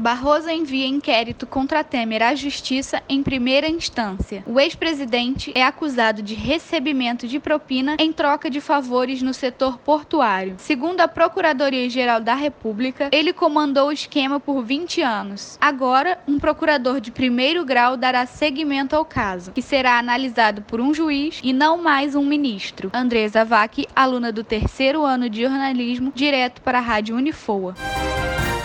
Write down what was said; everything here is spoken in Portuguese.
Barroso envia inquérito contra Temer à Justiça em primeira instância. O ex-presidente é acusado de recebimento de propina em troca de favores no setor portuário. Segundo a Procuradoria-Geral da República, ele comandou o esquema por 20 anos. Agora, um procurador de primeiro grau dará seguimento ao caso, que será analisado por um juiz e não mais um ministro. Andresa Vac, aluna do terceiro ano de jornalismo, direto para a Rádio Unifoa.